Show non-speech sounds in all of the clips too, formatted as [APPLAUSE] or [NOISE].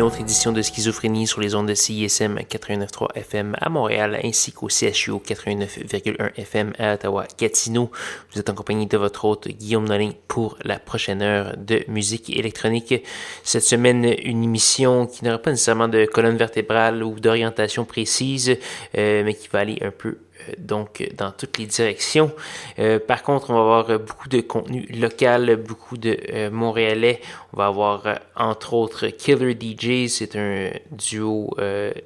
Une autre édition de Schizophrénie sur les ondes de CISM 89.3 FM à Montréal ainsi qu'au CHU 89.1 FM à Ottawa-Gatineau. Vous êtes en compagnie de votre hôte Guillaume Nolin pour la prochaine heure de musique électronique. Cette semaine, une émission qui n'aura pas nécessairement de colonne vertébrale ou d'orientation précise, euh, mais qui va aller un peu donc dans toutes les directions. Euh, par contre, on va avoir beaucoup de contenu local, beaucoup de euh, Montréalais. On va avoir entre autres Killer DJ, c'est un duo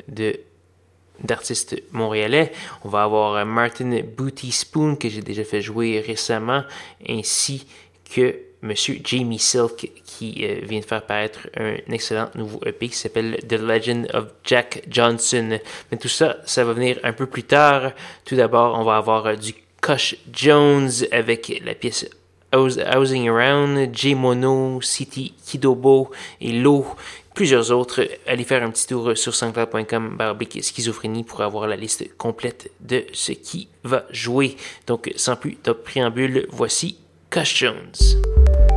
de d'artistes montréalais. On va avoir Martin Booty Spoon que j'ai déjà fait jouer récemment, ainsi que Monsieur Jamie Silk qui euh, vient de faire paraître un excellent nouveau EP qui s'appelle The Legend of Jack Johnson. Mais tout ça, ça va venir un peu plus tard. Tout d'abord, on va avoir euh, du Kush Jones avec la pièce Housing Around, J Mono, City Kidobo et Low plusieurs autres. Allez faire un petit tour sur sanscloud.com barbic schizophrénie pour avoir la liste complète de ce qui va jouer. Donc, sans plus de préambule, voici Kush Jones.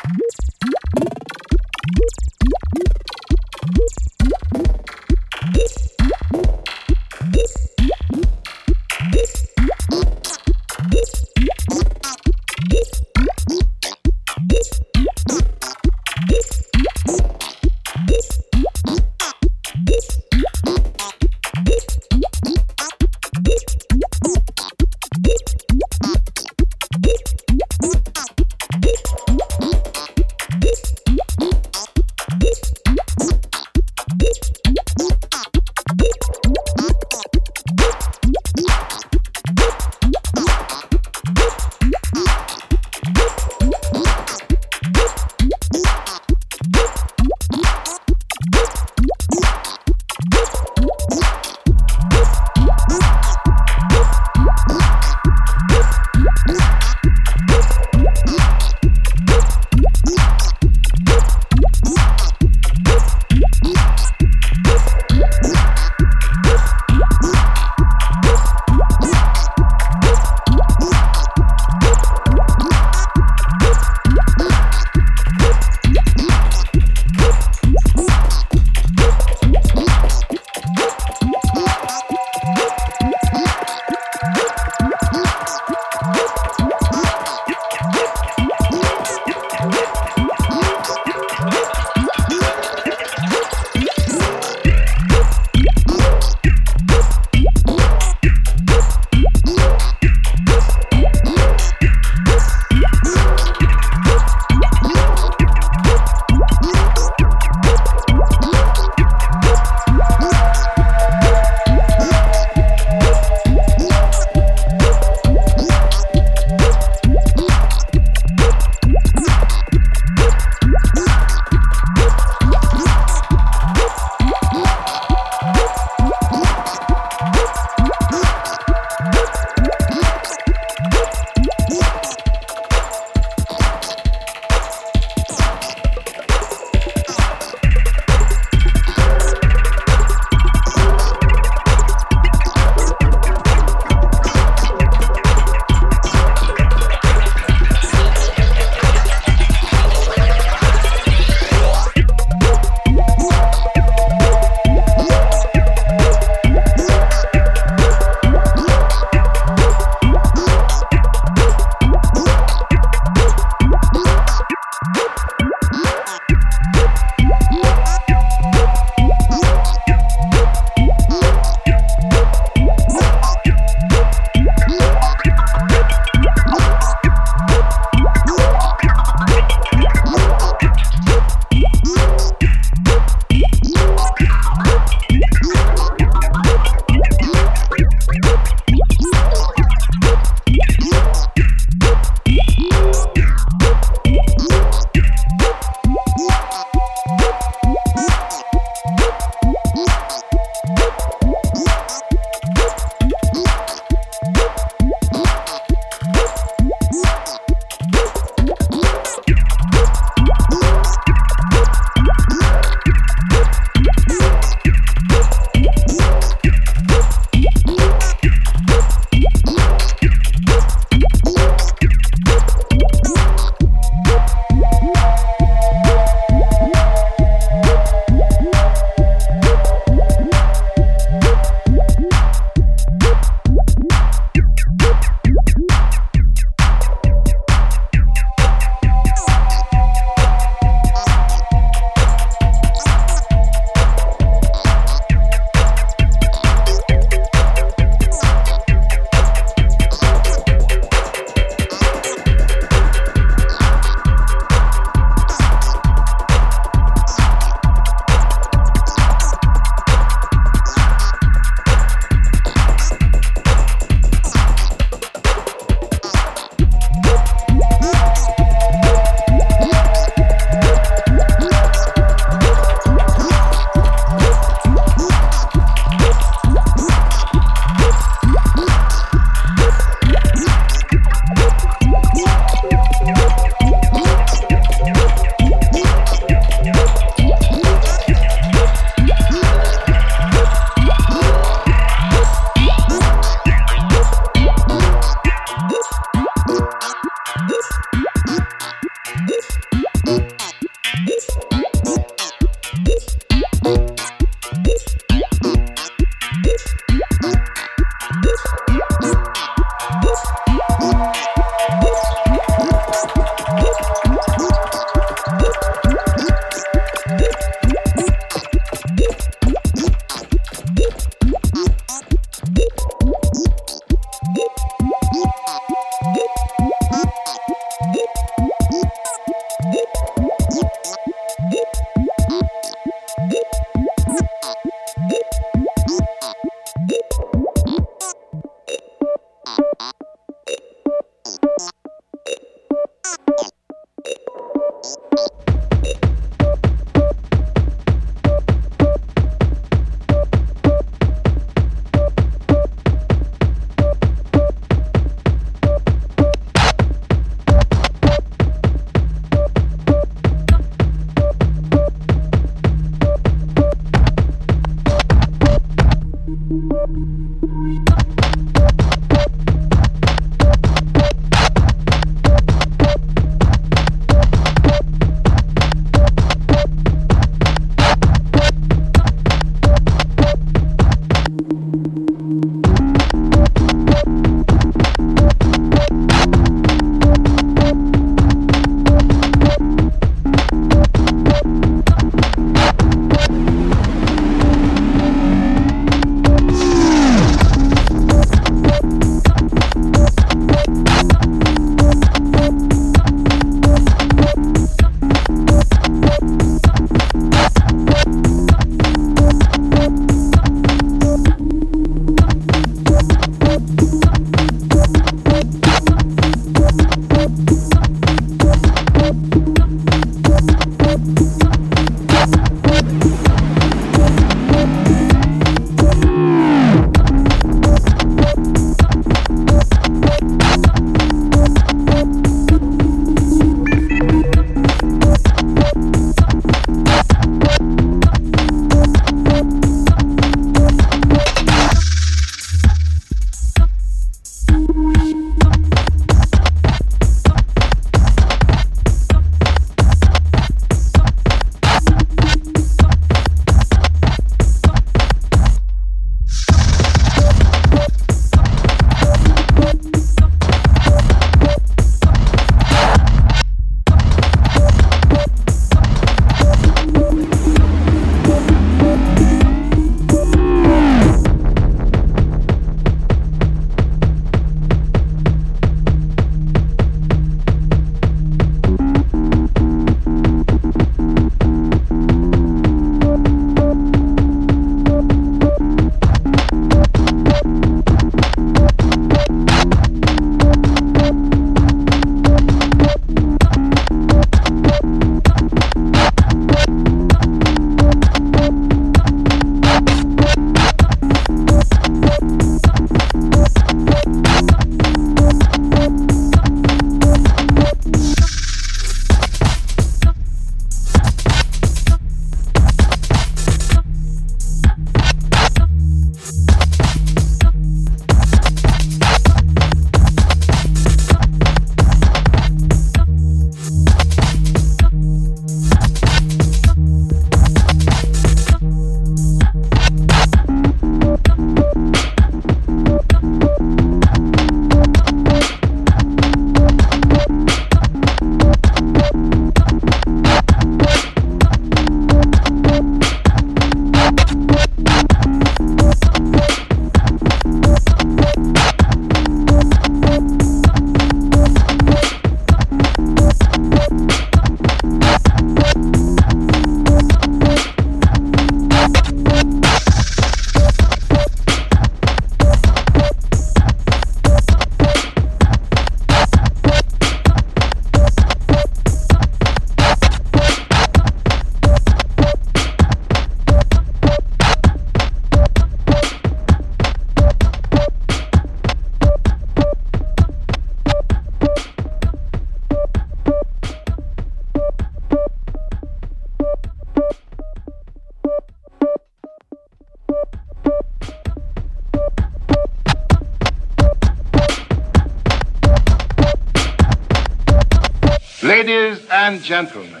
Ladies and gentlemen,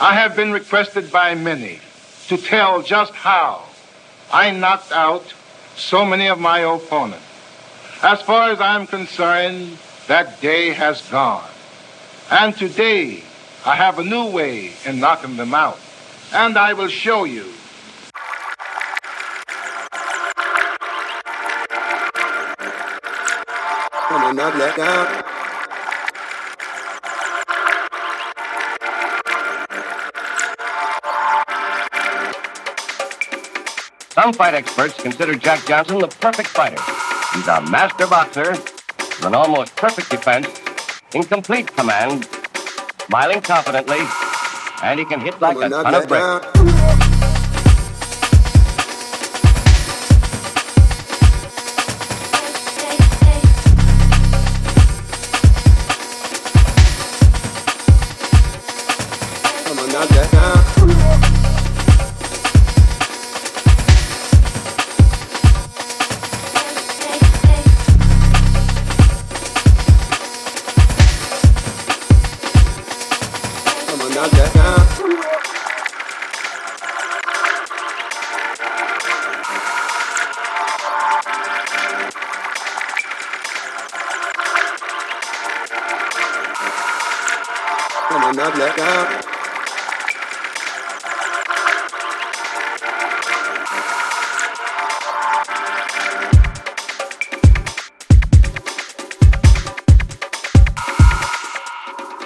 I have been requested by many to tell just how I knocked out so many of my opponents. As far as I'm concerned, that day has gone. And today, I have a new way in knocking them out. And I will show you. Knock that down. Some fight experts consider Jack Johnson the perfect fighter. He's a master boxer with an almost perfect defense, in complete command, smiling confidently, and he can hit like a ton of bricks.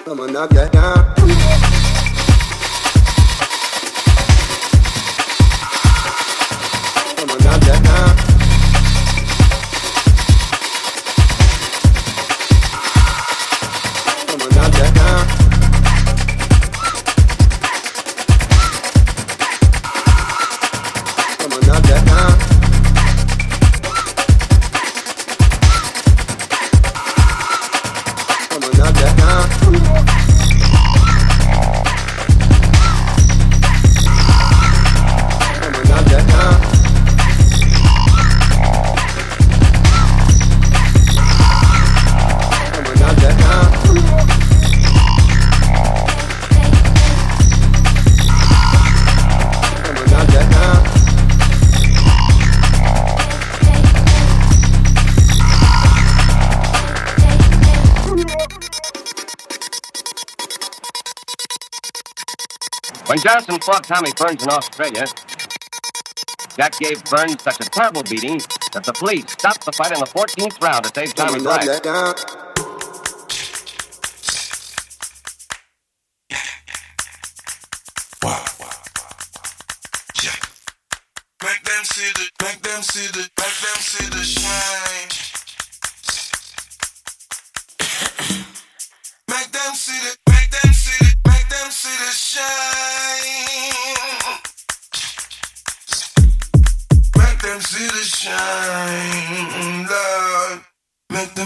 I'm not get down. Fought Tommy Burns in Australia, Jack gave Burns such a terrible beating that the police stopped the fight in the 14th round to save Tommy's life.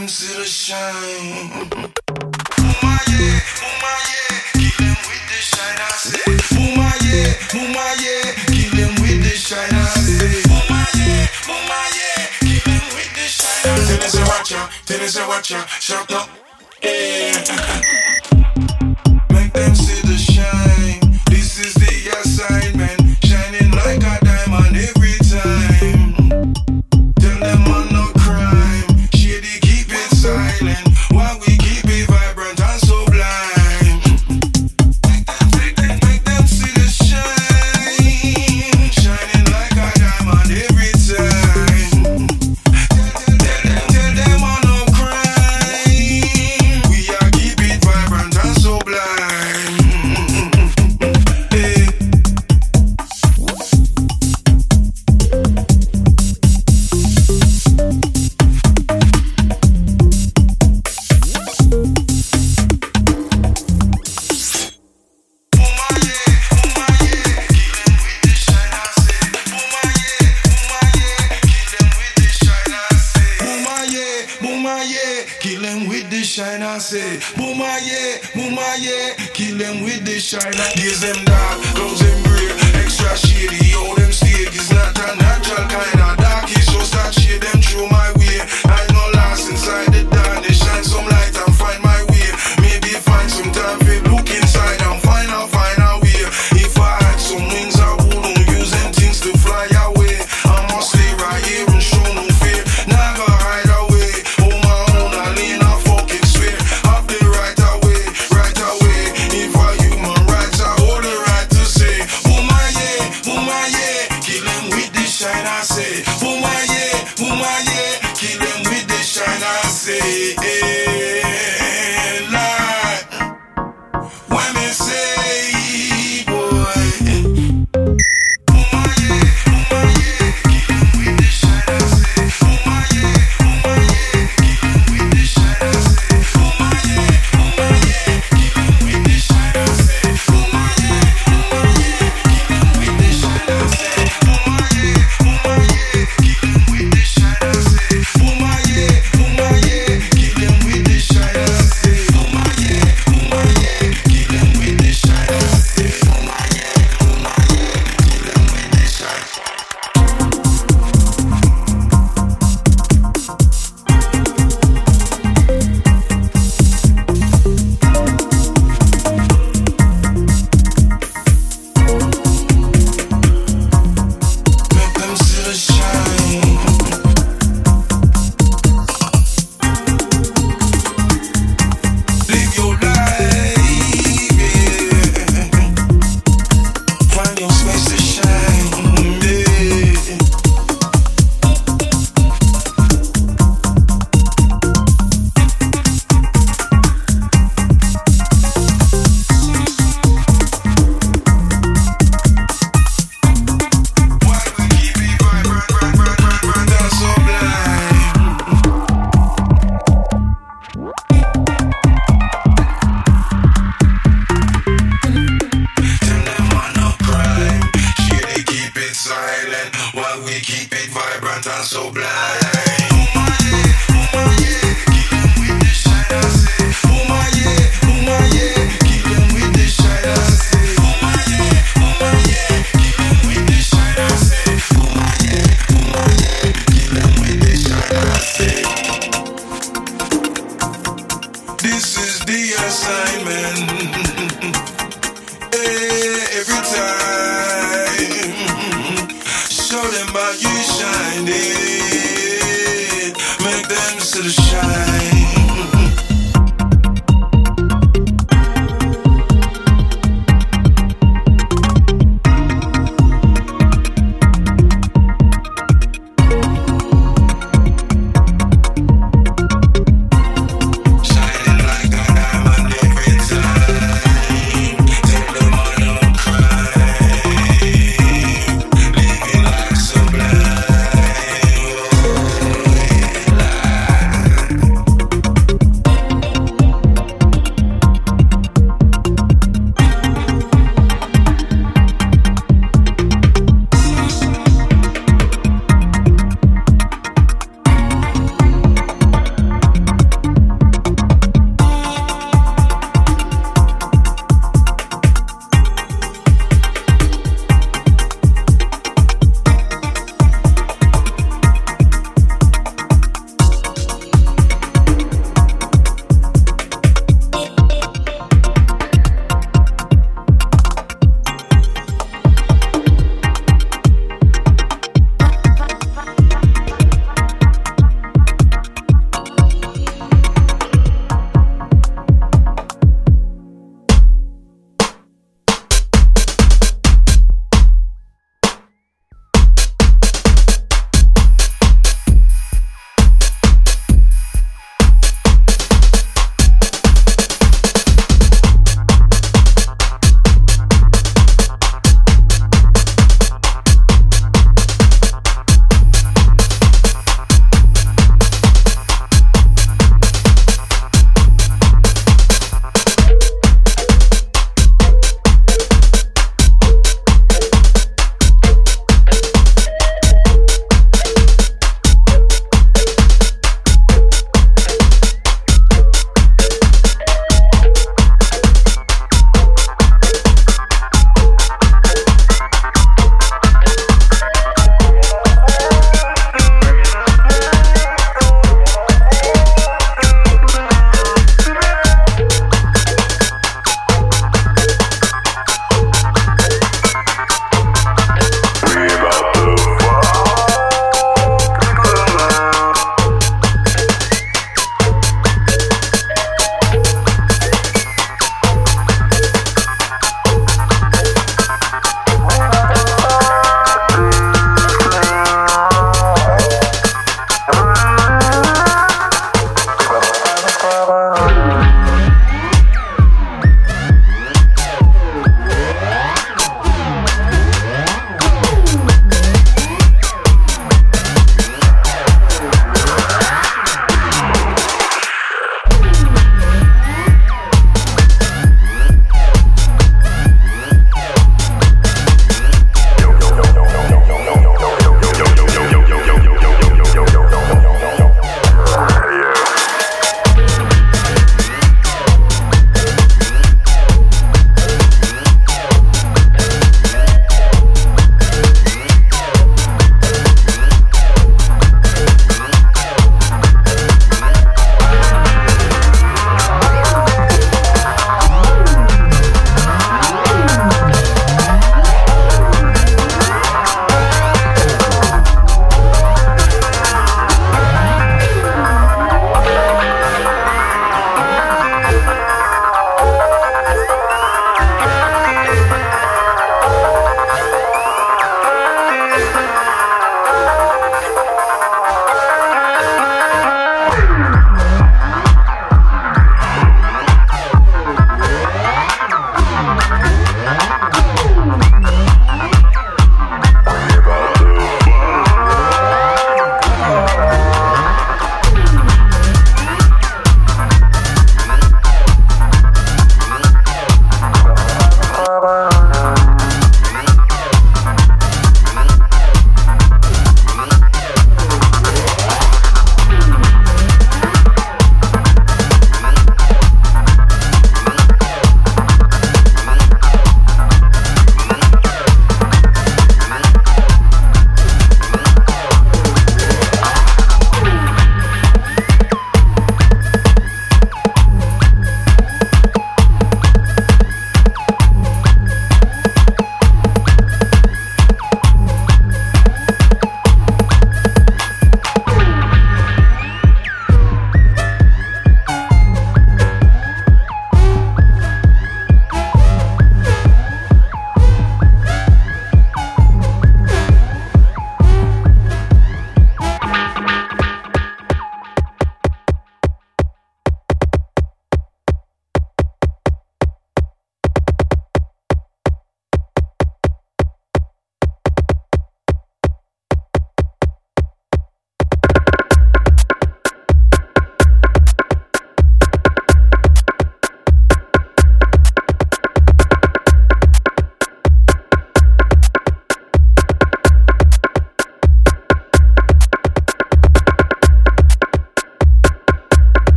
Them see the shine. Muma yeah, muma yeah, kill them with the shine. I say, muma yeah, muma kill them with the shine. I say, muma yeah, muma kill them with the shine. Tennessee watch out, Tennessee watch out, shut up. Yeah. [LAUGHS]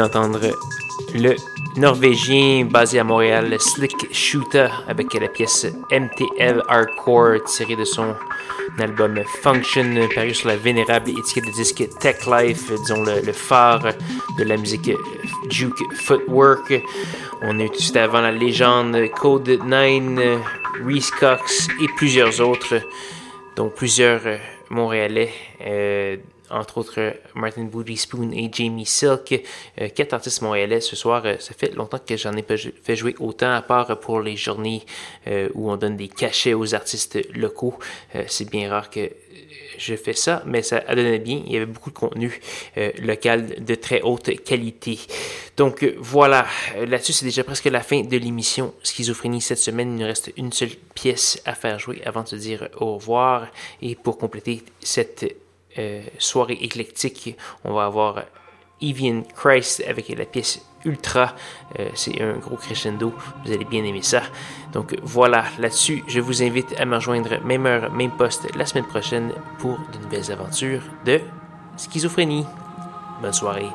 venez d'entendre le Norvégien basé à Montréal, Slick Shooter, avec la pièce MTL Hardcore tirée de son album Function, paru sur la vénérable étiquette de disque Tech Life, disons le, phare de la musique Juke Footwork. On de suite avant la légende Code 9, Reese Cox et plusieurs autres, dont plusieurs Montréalais. Euh, entre autres Martin Booty Spoon et Jamie Silk, euh, quatre artistes montréalais ce soir. Euh, ça fait longtemps que j'en ai pas fait jouer autant, à part pour les journées euh, où on donne des cachets aux artistes locaux. c'est bien rare que je fais ça, mais ça a donné bien. Il y avait beaucoup de contenu local de très haute qualité. Donc voilà, là-dessus c'est déjà presque la fin de l'émission Schizophrénie cette semaine. Il nous reste une seule pièce à faire jouer avant de se dire au revoir. Et pour compléter cette euh, soirée éclectique. On va avoir Evian Christ avec la pièce Ultra. Euh, c'est un gros crescendo. Vous allez bien aimer ça. Donc voilà, là-dessus, je vous invite à me rejoindre même heure, même poste la semaine prochaine pour de nouvelles aventures de schizophrénie. Bonne soirée.